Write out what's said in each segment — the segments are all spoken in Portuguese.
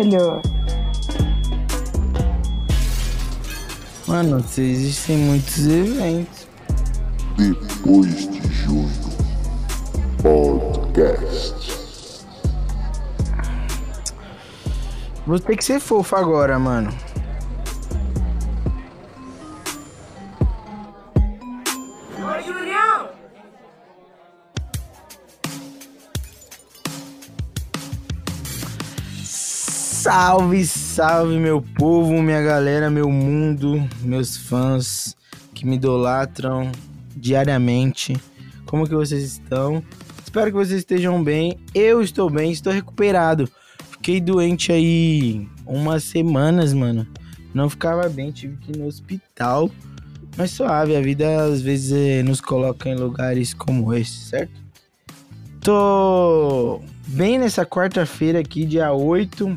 velho? Mano, existem muitos eventos. Depois de junho. Podcast. Vou ter que ser fofo agora, mano. Salve, salve, meu povo, minha galera, meu mundo, meus fãs que me idolatram diariamente. Como que vocês estão? Espero que vocês estejam bem. Eu estou bem, estou recuperado. Fiquei doente aí umas semanas, mano. Não ficava bem, tive que ir no hospital. Mas suave, a vida às vezes eh, nos coloca em lugares como esse, certo? Tô bem nessa quarta-feira aqui, dia 8,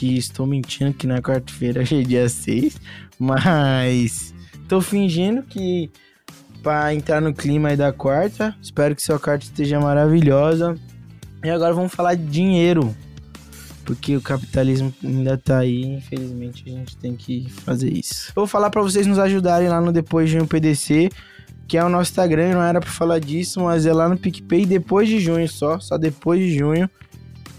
que estou mentindo que na quarta-feira é dia 6, mas tô fingindo que para entrar no clima aí da quarta. Espero que sua quarta esteja maravilhosa. E agora vamos falar de dinheiro. Porque o capitalismo ainda tá aí, infelizmente a gente tem que fazer isso. Eu vou falar para vocês nos ajudarem lá no Depois de Junho PDC, que é o nosso Instagram, não era para falar disso, mas é lá no PicPay depois de junho só, só depois de junho.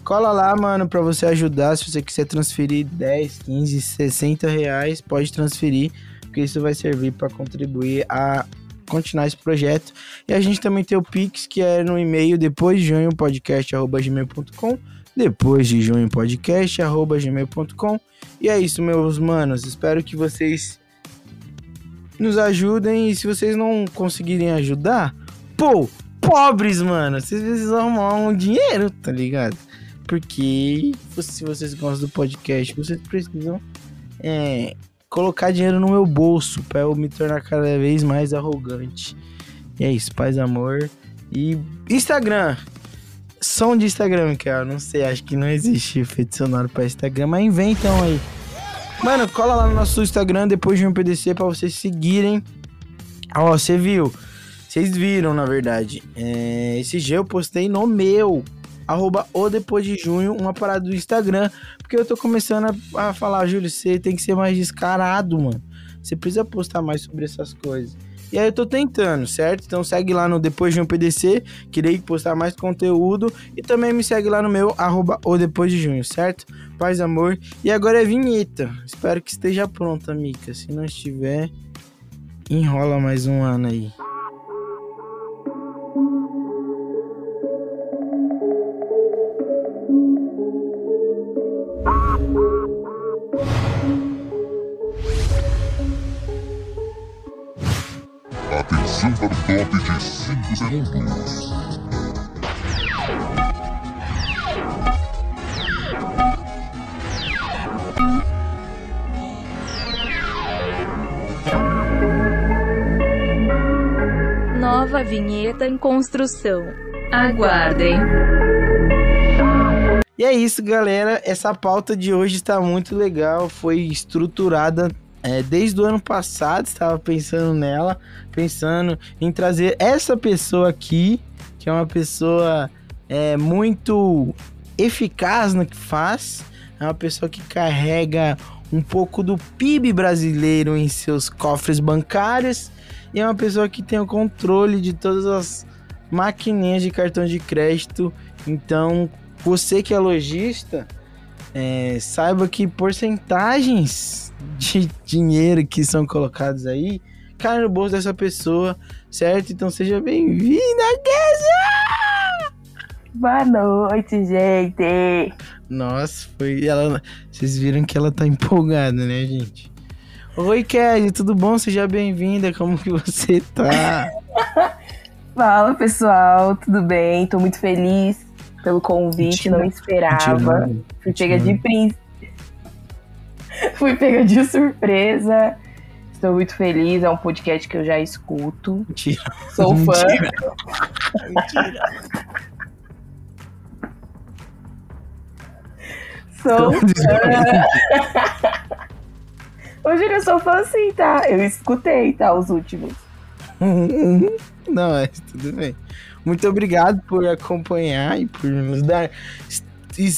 Cola lá, mano, para você ajudar. Se você quiser transferir 10, 15, 60 reais, pode transferir, porque isso vai servir para contribuir a continuar esse projeto. E a gente também tem o Pix, que é no e-mail depois de junho, podcast.gmail.com. Depois de junho, podcast.gmail.com. E é isso, meus manos. Espero que vocês nos ajudem. E se vocês não conseguirem ajudar, pô, pobres, mano, vocês precisam arrumar um dinheiro, tá ligado? Porque se vocês gostam do podcast, vocês precisam é, colocar dinheiro no meu bolso para eu me tornar cada vez mais arrogante. E é isso, paz, amor. E Instagram. Som de Instagram, cara. Não sei, acho que não existe efeito sonoro pra Instagram, mas inventam aí. Mano, cola lá no nosso Instagram depois de um PDC pra vocês seguirem. Ó, você viu? Vocês viram, na verdade. É, esse dia eu postei no meu arroba o depois de junho, uma parada do Instagram, porque eu tô começando a, a falar, Júlio, você tem que ser mais descarado, mano. Você precisa postar mais sobre essas coisas. E aí eu tô tentando, certo? Então segue lá no Depois de um PDC, queria postar mais conteúdo. E também me segue lá no meu, arroba o Depois de Junho, certo? Paz, amor. E agora é vinheta. Espero que esteja pronta, Mica. Se não estiver, enrola mais um ano aí. O top de 5 segundos. Nova vinheta em construção. Aguardem. E é isso, galera. Essa pauta de hoje está muito legal. Foi estruturada é, desde o ano passado. Estava pensando nela, pensando em trazer essa pessoa aqui, que é uma pessoa é, muito eficaz no que faz. É uma pessoa que carrega um pouco do PIB brasileiro em seus cofres bancários. E é uma pessoa que tem o controle de todas as maquininhas de cartão de crédito. Então, você que é lojista, é, saiba que porcentagens de dinheiro que são colocados aí caem no bolso dessa pessoa, certo? Então seja bem-vinda, Kézia! Boa noite, gente. Nossa, foi ela. Vocês viram que ela tá empolgada, né, gente? Oi, Kézia, tudo bom? Seja bem-vinda. Como que você tá? Fala, pessoal. Tudo bem? Tô muito feliz pelo convite, Mentira. não esperava. Mentira. Fui pega de príncipe. Fui pega de surpresa. Estou muito feliz, é um podcast que eu já escuto. Mentira. Sou fã. Mentira. Sou fã. Júlio, eu sou fã sim, tá? Eu escutei, tá? Os últimos. Não, é tudo bem. Muito obrigado por acompanhar e por nos dar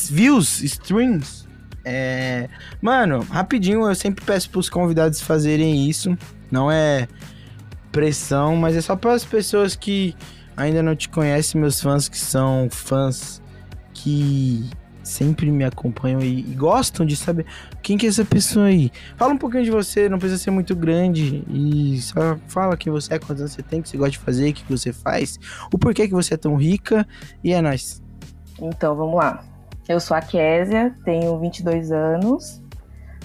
views, streams. É... Mano, rapidinho, eu sempre peço pros convidados fazerem isso. Não é pressão, mas é só para as pessoas que ainda não te conhecem, meus fãs que são fãs que sempre me acompanham e, e gostam de saber quem que é essa pessoa aí. Fala um pouquinho de você, não precisa ser muito grande e só fala quem você é, quantos anos você tem, o que você gosta de fazer, o que você faz, o porquê que você é tão rica e é nóis. Então, vamos lá. Eu sou a Késia, tenho 22 anos,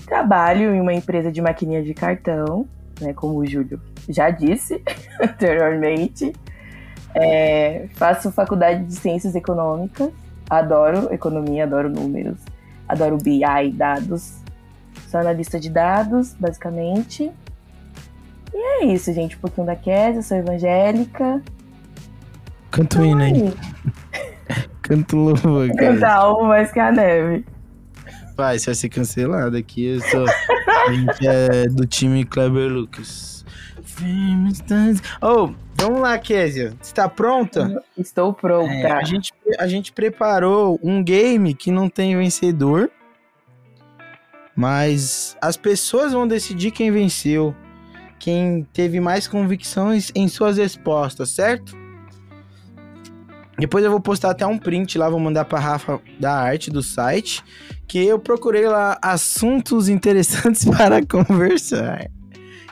trabalho em uma empresa de maquininha de cartão, né, como o Júlio já disse anteriormente. É, faço faculdade de Ciências Econômicas, adoro economia, adoro números, adoro BI, dados. Sou analista de dados, basicamente. E é isso, gente. Um pouquinho da Késia, sou evangélica. Canto hino aí. Canto louva, cara. Cantar algo mais que a neve. Vai, você vai ser cancelado aqui. Eu sou. a gente é do time Kleber Lucas. Oh, vamos lá, Késia. Você tá pronta? Estou pronta. É, a, gente, a gente preparou um game que não tem vencedor. Mas as pessoas vão decidir quem venceu. Quem teve mais convicções em suas respostas, certo? Depois eu vou postar até um print lá, vou mandar pra Rafa da arte do site. Que eu procurei lá assuntos interessantes para conversar.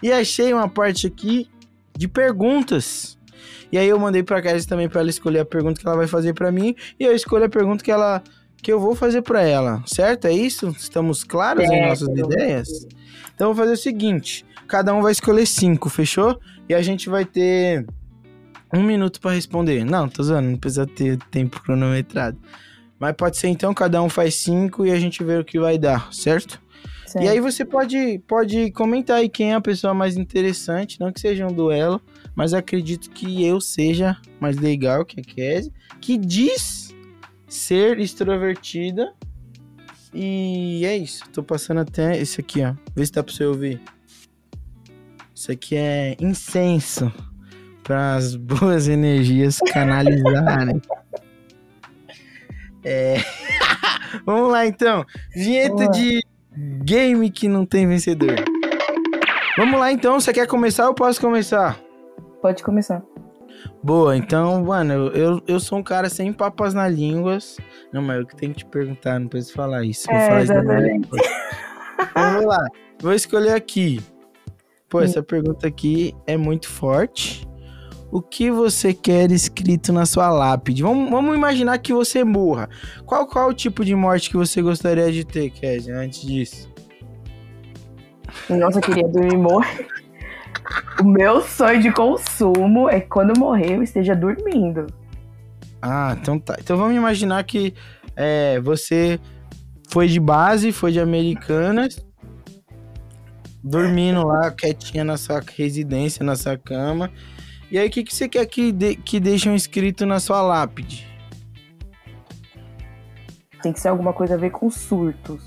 E achei uma parte aqui de perguntas. E aí eu mandei pra Kézia também para ela escolher a pergunta que ela vai fazer para mim. E eu escolho a pergunta que ela que eu vou fazer para ela. Certo? É isso? Estamos claros em Certo. nossas ideias? Então eu vou fazer o seguinte: cada um vai escolher cinco, fechou? E a gente vai ter um minuto para responder. Não, tô zoando, não precisa ter tempo cronometrado. Mas pode ser então, cada um faz cinco e a gente vê o que vai dar, certo? Certo. E aí você pode, pode comentar aí quem é a pessoa mais interessante, não que seja um duelo, mas acredito que eu seja mais legal que a Kézia, que diz ser extrovertida. E é isso. Tô passando até esse aqui, ó. Vê se dá pra você ouvir. Isso aqui é incenso para as boas energias canalizarem. é... Vamos lá então. Vinheta Boa. de game que não tem vencedor. Vamos lá então. Você quer começar ou posso começar? Pode começar. Boa, então, mano, eu, eu, sou um cara sem papas na línguas. Não, mas eu que tenho que te perguntar, não preciso falar isso. É, falar exatamente. depois. Vamos lá, vou escolher aqui. Pô, essa pergunta aqui é muito forte. O que você quer escrito na sua lápide? Vamos, vamos imaginar que você morra. Qual, qual o tipo de morte que você gostaria de ter, Kézia, antes disso? Nossa, eu queria dormir morrer. O meu sonho de consumo é que quando eu morrer eu esteja dormindo. Ah, então tá. Então vamos imaginar que é, você foi de base, foi de Americanas, dormindo lá quietinha na sua residência, na sua cama. E aí, o que, que você quer que, de, que deixem escrito na sua lápide? Tem que ser alguma coisa a ver com surtos.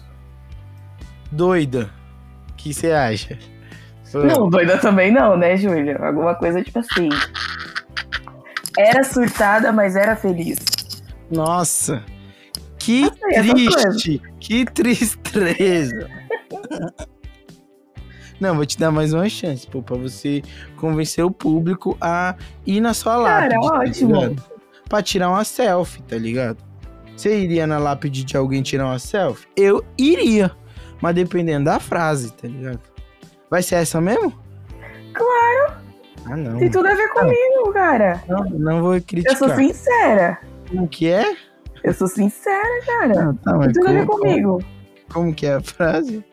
Doida. O que você acha? Não, doida também não, né, Júlia? Alguma coisa tipo assim. Era surtada, mas era feliz. Nossa. Que essas triste. Que tristeza. Não, vou te dar mais uma chance, pô, pra você convencer o público a ir na sua Cara, lápide. tá ótimo. ligado? Pra tirar uma selfie, tá ligado? Você iria na lápide de alguém tirar uma selfie? Eu iria. Mas dependendo da frase, tá ligado? Vai ser essa mesmo? Claro, Ah, não. tem tudo a ver comigo, cara. Não, não vou Eu criticar. sou sincera. Como que é? Eu sou sincera, cara. Não, tá, Tem tudo a ver como, comigo. como que é a frase?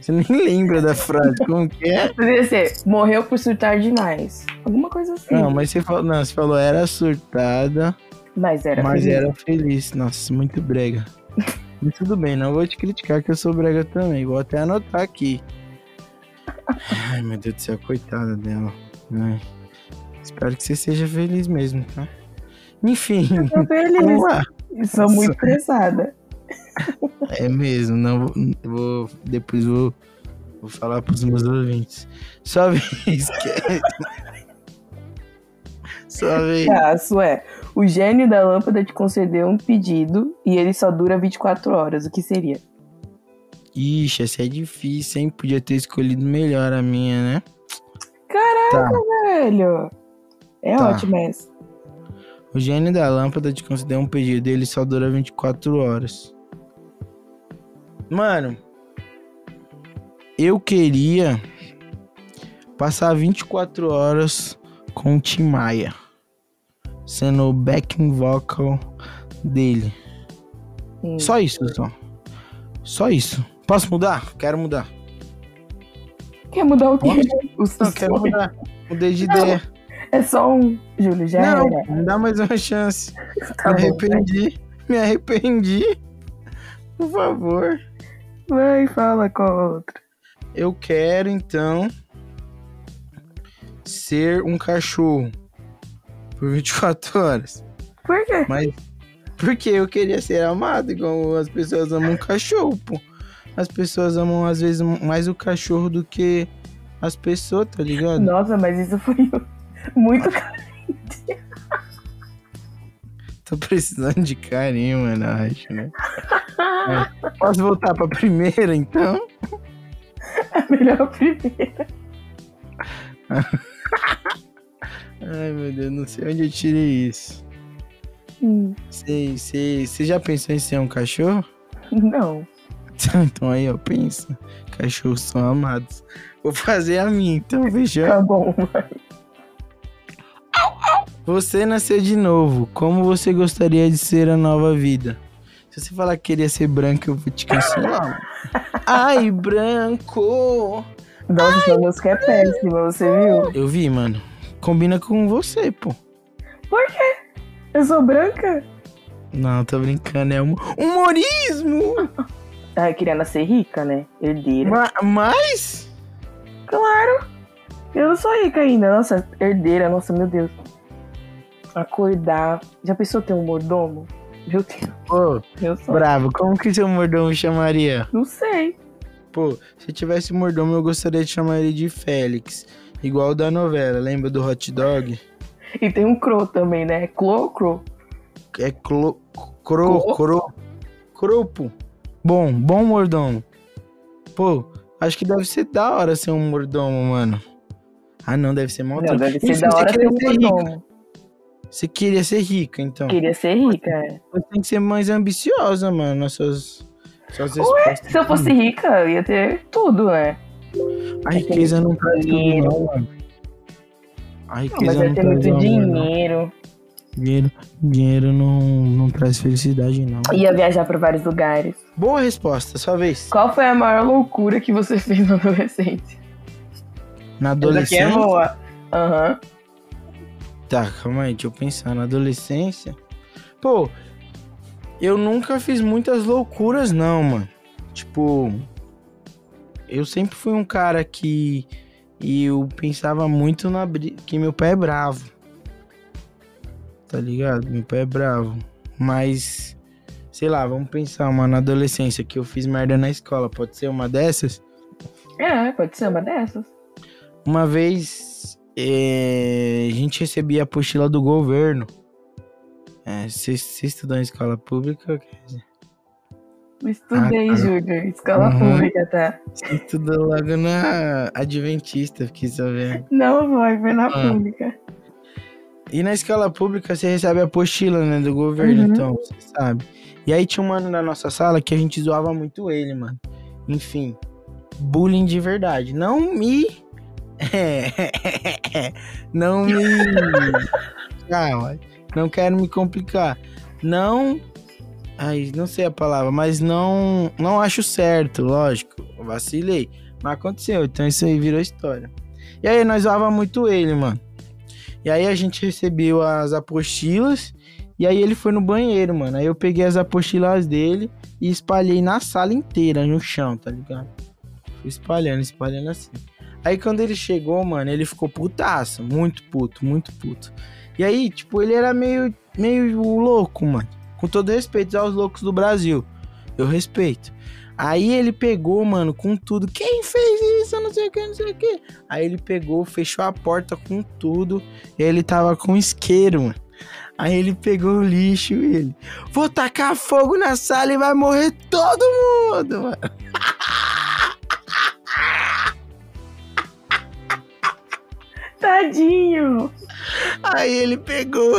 Você nem lembra da frase, como que é? Poderia ser, morreu por surtar demais. Alguma coisa assim. Não, mas você falou, não, você falou era surtada, Mas era mas feliz. era feliz. Nossa, muito brega. Mas tudo bem, não vou te criticar que eu sou brega também. Vou até anotar aqui. Ai, meu Deus do céu, coitada dela. Ai. Espero que você seja feliz mesmo, tá? Enfim, Tô feliz. vamos lá. E Sou muito estressada. É mesmo, não vou, depois vou, vou falar pros meus ouvintes. Só vez, Só vez. Caso é. O gênio da lâmpada te concedeu um pedido e ele só dura 24 horas. O que seria? Ixi, essa é difícil, hein? Podia ter escolhido melhor a minha, né? Caraca, Tá. velho! É Tá. ótimo essa. O gênio da lâmpada te concedeu um pedido e ele só dura 24 horas. Mano, eu queria passar 24 horas com o Tim Maia, sendo o backing vocal dele. Hum. Só isso, só. Só isso. Posso mudar? Quero mudar. Quer mudar o quê? O Não, quero sonho. mudar. Mudei de ideia. É só um. Júlio, já Não, era. me dá mais uma chance. Tá me bom, arrependi. Me arrependi. Por favor. Vai, fala com a outra. Eu quero então ser um cachorro por 24 horas. Por quê? Mas porque eu queria ser amado, igual as pessoas amam um cachorro, pô. As pessoas amam às vezes mais o cachorro do que as pessoas, tá ligado? Nossa, mas isso foi muito caro. Tô precisando de carinho, mano, acho, né? É. Posso voltar pra primeira, então? A melhor primeira. Ai, meu Deus, não sei onde eu tirei isso. Hum, Sei, sei. Você já pensou em ser um cachorro? Não. Então aí, ó, pensa. Cachorros são amados. Vou fazer a minha, então, fechou? Tá bom, vai. Você nasceu de novo. Como você gostaria de ser a nova vida? Se você falar que queria ser branco, eu vou te cancelar. Ai, branco! Nossa, essa música é péssima, você viu? Eu vi, mano. Combina com você, pô. Por quê? Eu sou branca? Não, tô brincando. É um humorismo! Ah, eu queria nascer rica, né? Herdeira. Ma- Mas... Claro! Eu não sou rica ainda. Nossa, herdeira, nossa, meu Deus. Acordar. Já pensou ter um mordomo? Meu Deus, Pô, meu sonho. bravo. Como que seu mordomo chamaria? Não sei. Pô, se tivesse mordomo, eu gostaria de chamar ele de Félix. Igual o da novela, lembra do hot dog? E tem um cro também, né? Clo, cro. É clo... Cro... Cro? Cro... Cropo. Bom, bom mordomo. Pô, acho que deve ser da hora ser um mordomo, mano. Ah, não, deve ser mal Não, deve ser Enfim, da hora queria um ser rica. Você queria ser rica, então. Queria ser rica, é. Você tem que ser mais ambiciosa, mano, nas suas, suas Ué, se eu fosse rica, eu ia ter tudo, né? A riqueza não traz tudo, dinheiro. não, mano. A Não, riqueza mas não, ia ter traz muito não. dinheiro. Dinheiro, dinheiro não, não traz felicidade, não. Ia viajar pra vários lugares. Boa resposta, sua vez. Qual foi a maior loucura que você fez na adolescência? Na Essa aqui é adolescência. boa. Aham. Tá, calma aí, deixa eu pensar. Na adolescência. Pô, eu nunca fiz muitas loucuras, não, mano. Tipo, eu sempre fui um cara que eu pensava muito na que meu pai é bravo. Tá ligado? Meu pai é bravo. Mas, sei lá, vamos pensar uma na adolescência que eu fiz merda na escola. Pode ser uma dessas? É, pode ser uma dessas. Uma vez a gente recebia a apostila do governo. É, você você estudou em escola pública? Eu Estudei, Ah, tá. Júlio. Escola Uhum. pública, tá? Você estudou logo na Adventista, fiquei sabendo. Não, vai, foi na Ah. pública. E na escola pública você recebe a apostila, né, do governo, Uhum. então, você sabe. E aí tinha um mano na nossa sala que a gente zoava muito ele, mano. Enfim, bullying de verdade. Não me. não me. Calma, não quero me complicar. Não. Ai, não sei a palavra, mas não. Não acho certo, lógico. Vacilei. Mas aconteceu, então isso aí virou história. E aí nós zoava muito ele, mano. E aí a gente recebeu as apostilas. E aí ele foi no banheiro, mano. Aí eu peguei as apostilas dele e espalhei na sala inteira, no chão, tá ligado? Fui espalhando, espalhando assim. Aí quando ele chegou, mano, ele ficou putaço. Muito puto, muito puto. E aí, tipo, ele era meio, meio louco, mano. Com todo respeito aos loucos do Brasil. Eu respeito. Aí ele pegou, mano, com tudo. Quem fez isso? Eu Não sei o que, não sei o que. Aí ele pegou, fechou a porta com tudo. Ele tava com isqueiro, mano. Aí ele pegou o lixo e ele. Vou tacar fogo na sala e vai morrer todo mundo, mano. Tadinho! Aí ele pegou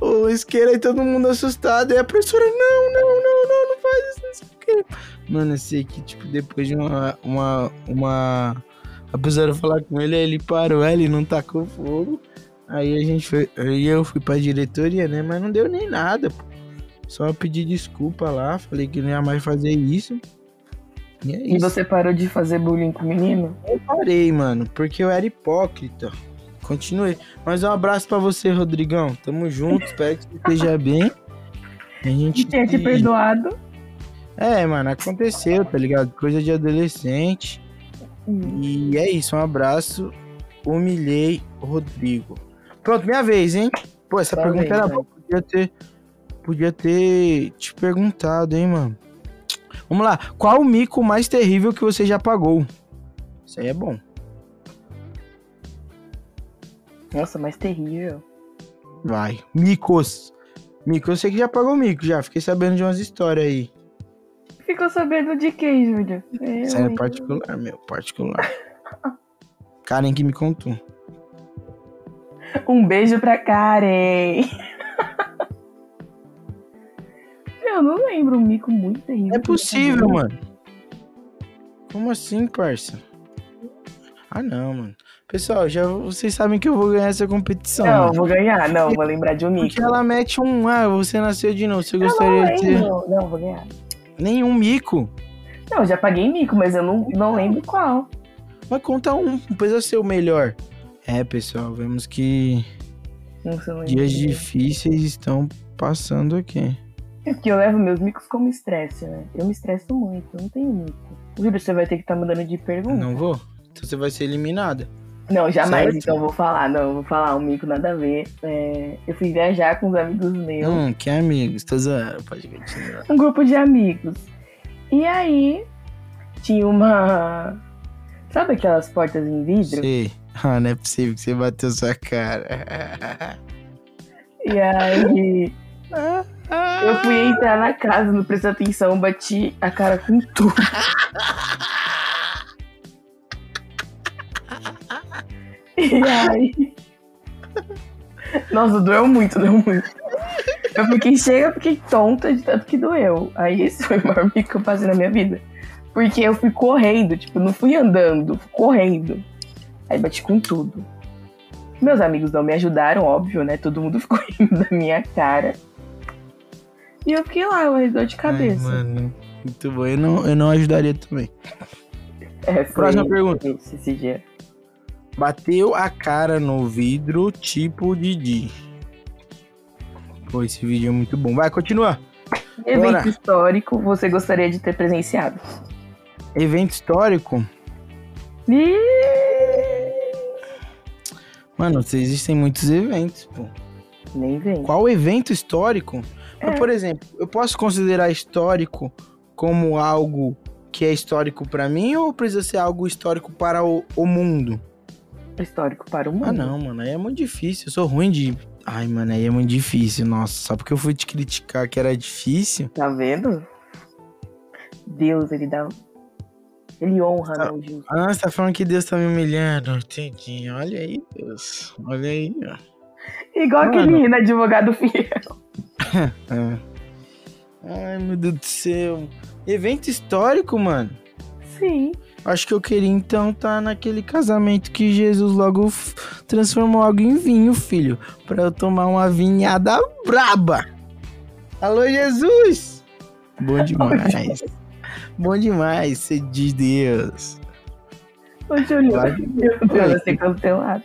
o isqueiro e todo mundo assustado. E a professora, não, não, não, não, não faz isso, não sei o quê. Mano, eu sei que, tipo, depois de uma. uma, uma... A professora falar com ele, ele parou, ele não tacou fogo. Aí a gente foi. Aí eu fui pra diretoria, né? Mas não deu nem nada, pô. Só pedi desculpa lá, falei que não ia mais fazer isso. E é E isso. você parou de fazer bullying com o menino? Eu parei, mano, porque eu era hipócrita. Continuei. Mas um abraço pra você, Rodrigão. Tamo junto, espero que você esteja bem. A gente. Tinha te perdoado. É, mano, aconteceu, tá ligado? Coisa de adolescente. E é isso, um abraço. Humilhei o Rodrigo. Pronto, minha vez, hein? Pô, essa Sua pergunta vez, era vai. boa. Podia ter, podia ter te perguntado, hein, mano? Vamos lá. Qual o mico mais terrível que você já pagou? Isso aí é bom. Nossa, mas terrível. Vai. Micos. Mico, eu sei que já pagou mico, já. Fiquei sabendo de umas histórias aí. Ficou sabendo de quem, Júlio? Isso é particular, meu. Particular. Karen que me contou. Um beijo pra Karen. Eu não lembro um mico muito terrível. É possível, mano. Como assim, parça? Ah, não, mano. Pessoal, já vocês sabem que eu vou ganhar essa competição. Não, vou ganhar. Não, vou lembrar de um mico. Porque ela mete um, ah, você nasceu de novo. Você Eu não gostaria de ter lembro. Não, vou ganhar. nenhum mico? Não, eu já paguei mico, mas eu não, não lembro qual. Mas conta um, não precisa ser o melhor. É, pessoal, vemos que Não não dias difíceis estão passando aqui. É porque eu levo meus micos como estresse, né? Eu me estresso muito, eu não tenho mico. Júlio, você vai ter que estar mudando de pergunta. Não vou? Então você vai ser eliminada. Não, jamais, Certo. então eu vou falar. Não, eu vou falar um mico nada a ver. É, eu fui viajar com uns amigos meus. Hum, que amigos, tô zoando, pode continuar. um grupo de amigos. E aí tinha uma. Sabe aquelas portas em vidro? Sei. Ah, não é possível que você bateu sua cara. E aí eu fui entrar na casa, não prestei atenção, bati a cara com tudo. E aí. Nossa, doeu muito, doeu muito. Eu fiquei chega, fiquei tonta de tanto que doeu. Aí esse foi o maior mico que eu passei na minha vida. Porque eu fui correndo, tipo, não fui andando, fui correndo. Aí bati com tudo. Meus amigos não me ajudaram, óbvio, né? Todo mundo ficou rindo da minha cara. E eu fiquei lá, eu dor de cabeça. Ai, mano, muito bom. Eu não, eu não ajudaria também. É, foi Próxima pergunta. esse, esse dia. Bateu a cara no vidro, tipo Didi. Pô, esse vídeo é muito bom. Vai, continua. Evento Bora. histórico você gostaria de ter presenciado? Evento histórico. Ih, Mano, existem muitos eventos, pô. Nem vem. Qual evento histórico? É. Mas, por exemplo, eu posso considerar histórico como algo que é histórico pra mim ou precisa ser algo histórico para o, o mundo? Histórico para o mundo. Ah, não, mano, aí é muito difícil. Eu sou ruim de. Ai, mano, aí é muito difícil. Nossa, só porque eu fui te criticar que era difícil. Tá vendo? Deus, ele dá. Ele honra, Ah. né, o justo. Ah, você tá falando que Deus tá me humilhando. Entendi. Olha aí, Deus. Olha aí, ó. Igual Mano. aquele advogado fiel. Ah. Ai, meu Deus do céu. Evento histórico, mano. Sim. Acho que eu queria então estar naquele casamento que Jesus logo transformou algo em vinho, filho. Pra eu tomar uma vinhada braba. Alô, Jesus! Bom demais. Bom demais, você diz Deus. Ô, Júlio, Deus, vai ser cancelado.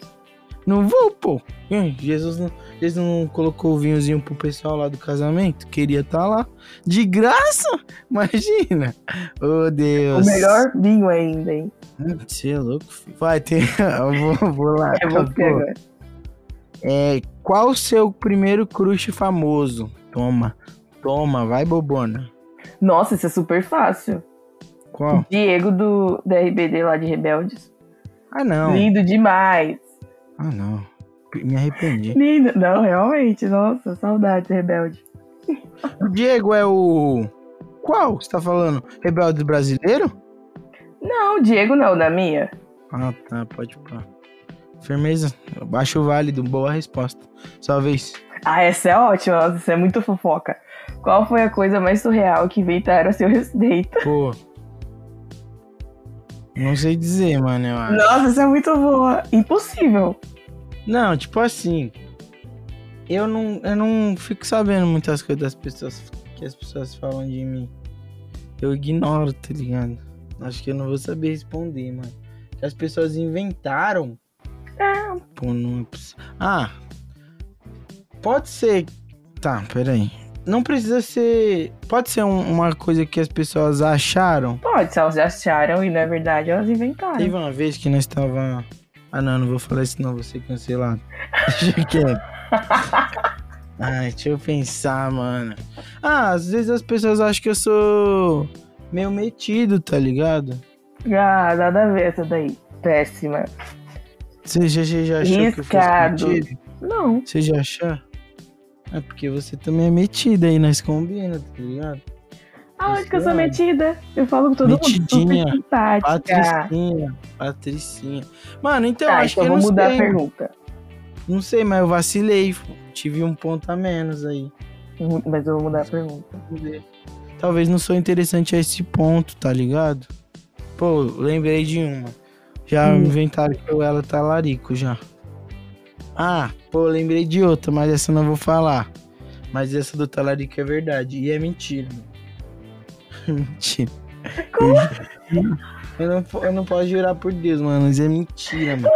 Não vou, pô. Hum, Jesus não, Jesus não colocou o vinhozinho pro pessoal lá do casamento? Queria estar lá. De graça? Imagina. Oh, Deus. O melhor vinho ainda, hein? Você é louco, filho. Vai, tem. Eu vou, vou lá. É você agora. É, qual o seu primeiro crush famoso? Toma. Toma, vai, bobona. Nossa, isso é super fácil. Qual? Diego do, da RBD lá de Rebeldes. Ah, não. Lindo demais. Ah, não. Me arrependi. Lindo. Não, realmente, nossa, saudade, rebelde. O Diego é o. Qual você tá falando? Rebelde brasileiro? Não, Diego não, da minha. Ah, tá, pode pá. Firmeza, baixo válido, boa resposta. Sua vez. Ah, essa é ótima, nossa, isso é muito fofoca. Qual foi a coisa mais surreal que inventaram a seu respeito? Pô. Não sei dizer, mano. Nossa, isso é muito boa. Impossível. Não, tipo assim. Eu não, eu não fico sabendo muitas coisas das pessoas que as pessoas falam de mim. Eu ignoro, tá ligado? Acho que eu não vou saber responder, mano. Que as pessoas inventaram. É. Pô, não é poss- Ah! Pode ser. Tá, peraí. Não precisa ser. Pode ser um- uma coisa que as pessoas acharam. Pode, se elas acharam e na verdade elas inventaram. Teve uma vez que nós tava. Ah não, não vou falar isso não, vou ser cancelado. Deixa quieto. Ai, deixa eu pensar, mano. Ah, às vezes as pessoas acham que eu sou meio metido, tá ligado? Ah, nada a ver essa daí. Péssima. Você já, já, já achou que eu fosse Riscado. metido? Não. Você já achou? É porque você também é metida aí, nós combina, tá ligado? Aonde que eu sou metida? Eu falo com todo Metidinha. mundo simpática. Patricinha, Patricinha. Mano, então Tá, acho então que eu vou mudar sei. a pergunta. Não sei, mas eu vacilei. Tive um ponto a menos aí. Mas eu vou mudar a pergunta. Talvez não sou interessante a esse ponto, tá ligado? Pô, lembrei de uma. Já Hum. inventaram que eu era talarico já. Ah, pô, lembrei de outra, mas essa eu não vou falar. Mas essa do talarico é verdade. E é mentira. mano. Mentira. Como? Eu não, eu não posso jurar por Deus, mano, mas é mentira, mano.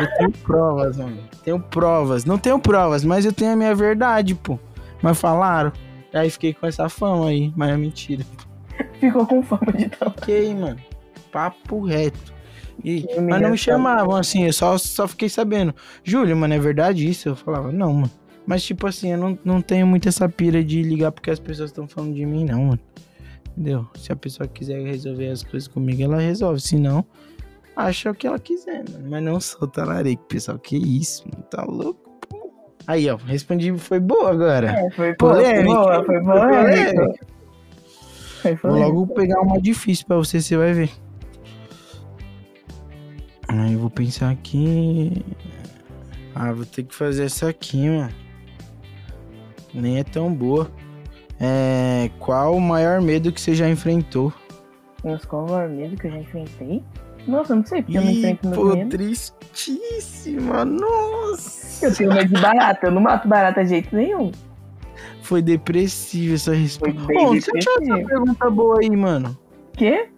Eu tenho provas, mano. Tenho provas. Não tenho provas, mas eu tenho a minha verdade, pô. Mas falaram. Aí fiquei com essa fama aí, mas é mentira. Ficou com fama de tal. Ok, mano. Papo reto. E- mas não me chamavam assim, eu só, só fiquei sabendo. Júlio, mano, é verdade isso? Eu falava, não, mano. Mas, tipo assim, eu não, não tenho muito essa pira de ligar porque as pessoas estão falando de mim, não, mano. Entendeu? Se a pessoa quiser resolver as coisas comigo, ela resolve. Se não, acha o que ela quiser, mano. Mas não sou talarico, pessoal. Que isso, mano. Tá louco? pô. Aí, ó, respondi, foi boa agora. É, foi boa, foi Polêmica. boa, foi boa. Polêmica. Foi Vou logo pegar uma difícil pra você, você vai ver. Aí eu vou pensar aqui. Ah, vou ter que fazer essa aqui, mano. Nem é tão boa. É. Qual o maior medo que você já enfrentou? Nossa, qual o maior medo que eu já enfrentei? Nossa, eu não sei, porque eu não Ih, enfrento meus pô, medos. tristíssima. Nossa. Eu tenho medo de barata, eu não mato barata de jeito nenhum. Foi depressiva essa resposta. Bom, você achou essa depressivo. pergunta boa aí, mano? Quê?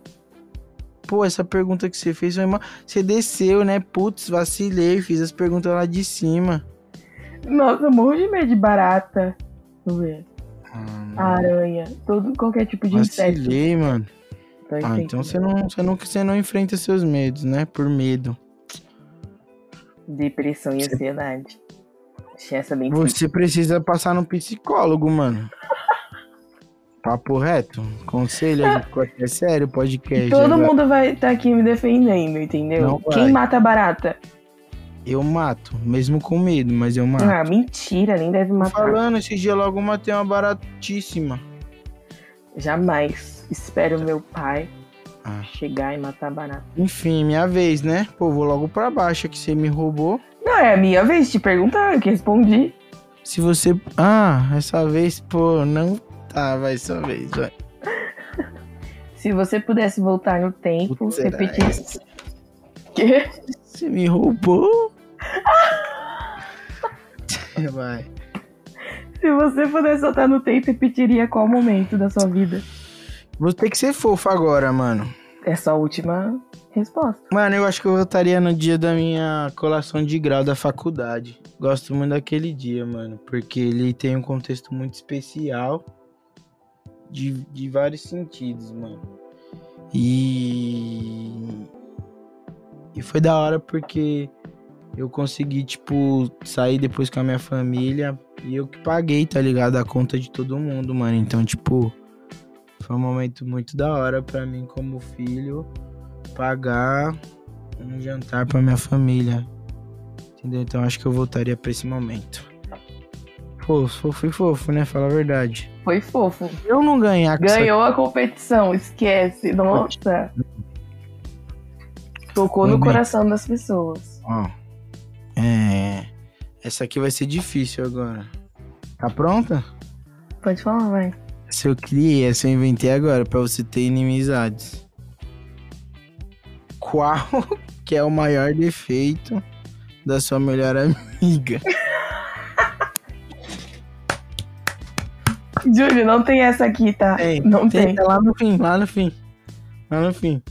Pô, essa pergunta que você fez foi uma. Você desceu, né? Putz, vacilei, fiz as perguntas lá de cima. Nossa, eu morro de medo de barata. Deixa eu ver. Ah, Aranha, todo, qualquer tipo de inseto. Vacilei, mano. Tô Ah, então você não, você, não, você não enfrenta seus medos, né? Por medo. Depressão e ansiedade. Achei essa bem. Você precisa passar no psicólogo, mano. Papo reto. Conselho aí, é sério, podcast. Todo agora. mundo vai estar aqui me defendendo, entendeu? Não vai. Quem mata barata? Eu mato, mesmo com medo, mas eu mato. Ah, mentira, nem deve matar. falando, esse dia logo eu matei uma baratíssima. Jamais. Espero meu pai Ah. chegar e matar barata. Enfim, minha vez, né? Pô, vou logo pra baixo que você me roubou. Não, é a minha vez de te perguntar, eu que respondi. Se você. Ah, essa vez, pô, não. Tá, vai sua vez, vai. Se você pudesse voltar no tempo, Putz, repetir. Quê? Você me roubou? vai. Se você pudesse voltar no tempo, repetiria qual momento da sua vida? Vou ter que ser fofo agora, mano. É só a última resposta. Mano, eu acho que eu votaria no dia da minha colação de grau da faculdade. Gosto muito daquele dia, mano. Porque ele tem um contexto muito especial. De, de vários sentidos, mano. E. E foi da hora porque eu consegui, tipo, sair depois com a minha família. E eu que paguei, tá ligado? A conta de todo mundo, mano. Então, tipo. Foi um momento muito da hora pra mim como filho pagar um jantar pra minha família. Entendeu? Então acho que eu voltaria pra esse momento. Fofo, fofo e fofo, né? Fala a verdade. Foi fofo. Eu não ganhar com essa- Ganhou a competição, esquece. Nossa. Tocou no Foi coração das pessoas. Ó. É. Essa aqui vai ser difícil agora. Tá pronta? Pode falar, vai. Essa eu criei, essa eu inventei agora, pra você ter inimizades. Qual que é o maior defeito da sua melhor amiga? Júlio, não tem essa aqui, tá? Tem, não tem. Tenta lá no fim, lá no fim. Lá no fim.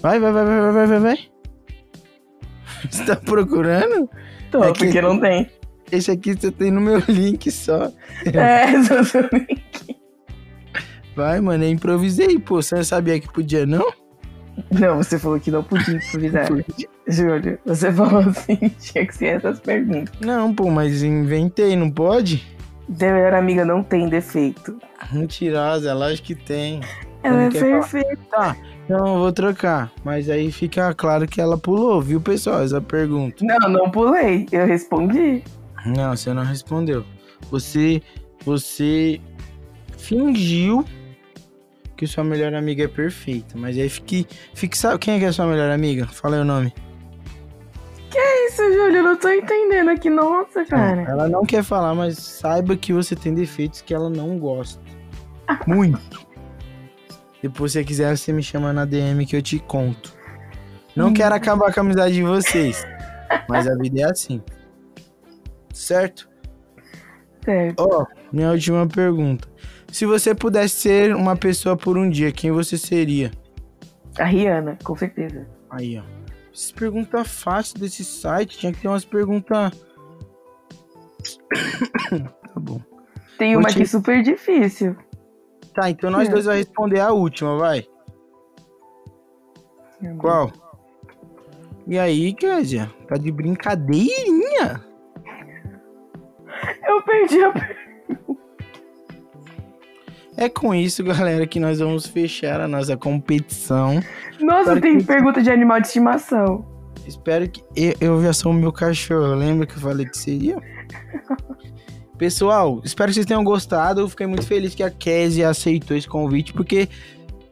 Vai, vai, vai, vai, vai, vai, vai. Você tá procurando? Tô, É que- porque não tem. Esse aqui você tem no meu link só. É, exatamente. Vai, mano, eu improvisei, pô. Você não sabia que podia, não? Não, você falou que não podia improvisar. Júlio, você falou assim, tinha que ser essas perguntas. Não, pô, mas inventei, não pode? Seu melhor amiga não tem defeito. Mentirosa, lógico que tem. Ela é quer falar. perfeita. Tá, então eu vou trocar. Mas aí fica claro que ela pulou, viu, pessoal? Essa pergunta. Não, não pulei. Eu respondi. Não, você não respondeu. Você. Você fingiu que sua melhor amiga é perfeita. Mas aí fique. fique sabe quem é que é sua melhor amiga? Fala aí o nome. Isso, Júlio, eu não tô entendendo aqui. Nossa, cara. Ela não quer falar, mas saiba que você tem defeitos que ela não gosta. Muito. Depois, se você quiser, você me chama na DM que eu te conto. Não quero acabar com a amizade de vocês. Mas a vida é assim. Certo? Certo. Ó, minha última pergunta. Se você pudesse ser uma pessoa por um dia, quem você seria? A Rihanna, com certeza. Aí, ó. Essas perguntas fáceis desse site, tinha que ter umas perguntas. tá bom. Tem Vou uma te- aqui super difícil. Tá, então nós É. dois vamos responder a última, vai. Qual? E aí, Kézia? Tá de brincadeirinha? Eu perdi a per- É com isso, galera, que nós vamos fechar a nossa competição. Nossa, Espero tem que- pergunta de animal de estimação. Espero que. Eu, eu já sou o meu cachorro, lembra que eu falei que seria? Pessoal, espero que vocês tenham gostado. Eu fiquei muito feliz que a Kézia aceitou esse convite, porque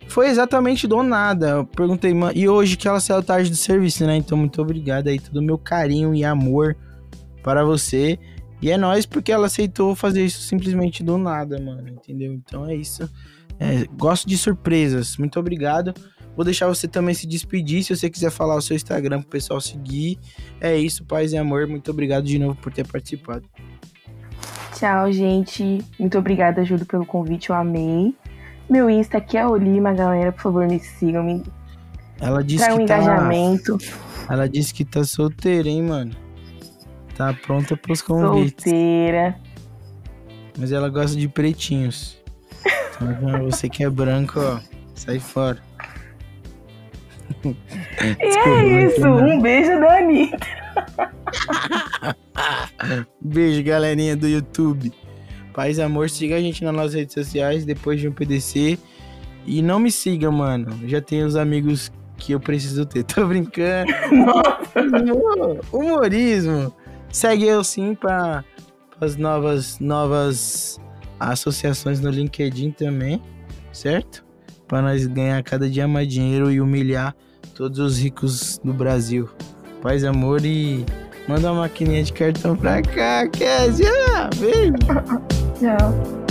foi exatamente do nada. Eu perguntei, "Ma- e hoje que ela saiu tarde do serviço, né? Então, muito obrigado aí, todo o meu carinho e amor para você. E é nóis porque ela aceitou fazer isso simplesmente do nada, mano. Entendeu? Então é isso. É, gosto de surpresas. Muito obrigado. Vou deixar você também se despedir. Se você quiser falar o seu Instagram pro pessoal seguir. É isso, paz e amor. Muito obrigado de novo por ter participado. Tchau, gente. Muito obrigada, Júlio, pelo convite. Eu amei. Meu Insta aqui é Olima, galera. Por favor, me sigam. Me Ela disse tragam um que tá. engajamento. Ela disse que tá solteira, hein, mano. Tá pronta pros convites. Solteira. Mas ela gosta de pretinhos. Então, você que é branco, ó, sai fora. E Desculpa, é mas isso. Um beijo da Anitta. Beijo, galerinha do YouTube. Paz e amor, siga a gente nas nossas redes sociais depois de um PDC. E não me siga, mano. Já tenho os amigos que eu preciso ter. Tô brincando. Humor- Humorismo. Segue eu sim para as novas novas associações no LinkedIn também, certo? Para nós ganhar cada dia mais dinheiro e humilhar todos os ricos do Brasil. Paz, amor e manda uma maquininha de cartão pra cá, Kézia. Beijo. Tchau.